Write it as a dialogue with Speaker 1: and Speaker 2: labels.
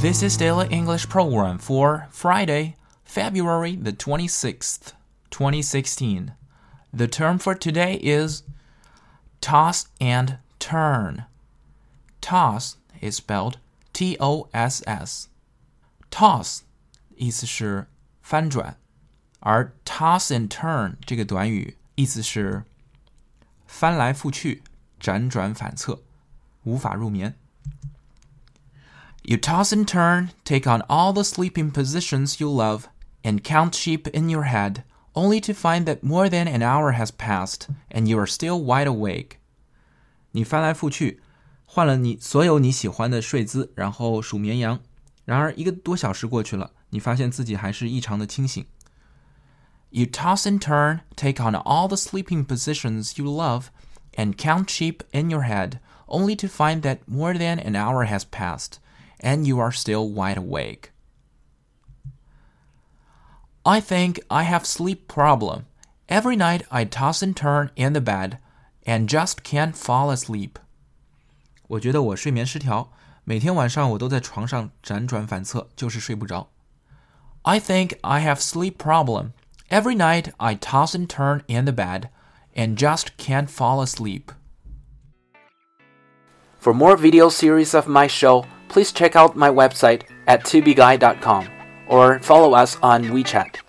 Speaker 1: This is Daily English Program for Friday, February the 26th, 2016. The term for today is toss and turn. Toss is spelled T O S S. Toss 意思是翻转，而 toss and turn 这个短语意思是翻来覆去、辗转反侧、无法入眠。 You toss and turn, take on all the sleeping positions you love, and count sheep in your head, only to find that more than an hour has passed and you are still wide awake. 你翻来覆去，换了你所有你喜欢的睡姿，然后数绵羊。然而一个多小时过去了，你发现自己还是异常的清醒。You toss and turn, take on all the sleeping positions you love, and count sheep in your head, only to find that more than an hour has passed and you are still wide awake. I think I have sleep problem. Every night I toss and turn in the bed and just can't fall asleep. 我觉得我睡眠失调，每天晚上我都在床上辗转反侧，就是睡不着。I think I have sleep problem. Every night I toss and turn in the bed and just can't fall asleep. For more video series of my show, please check out my website at tubeguy.com or follow us on WeChat.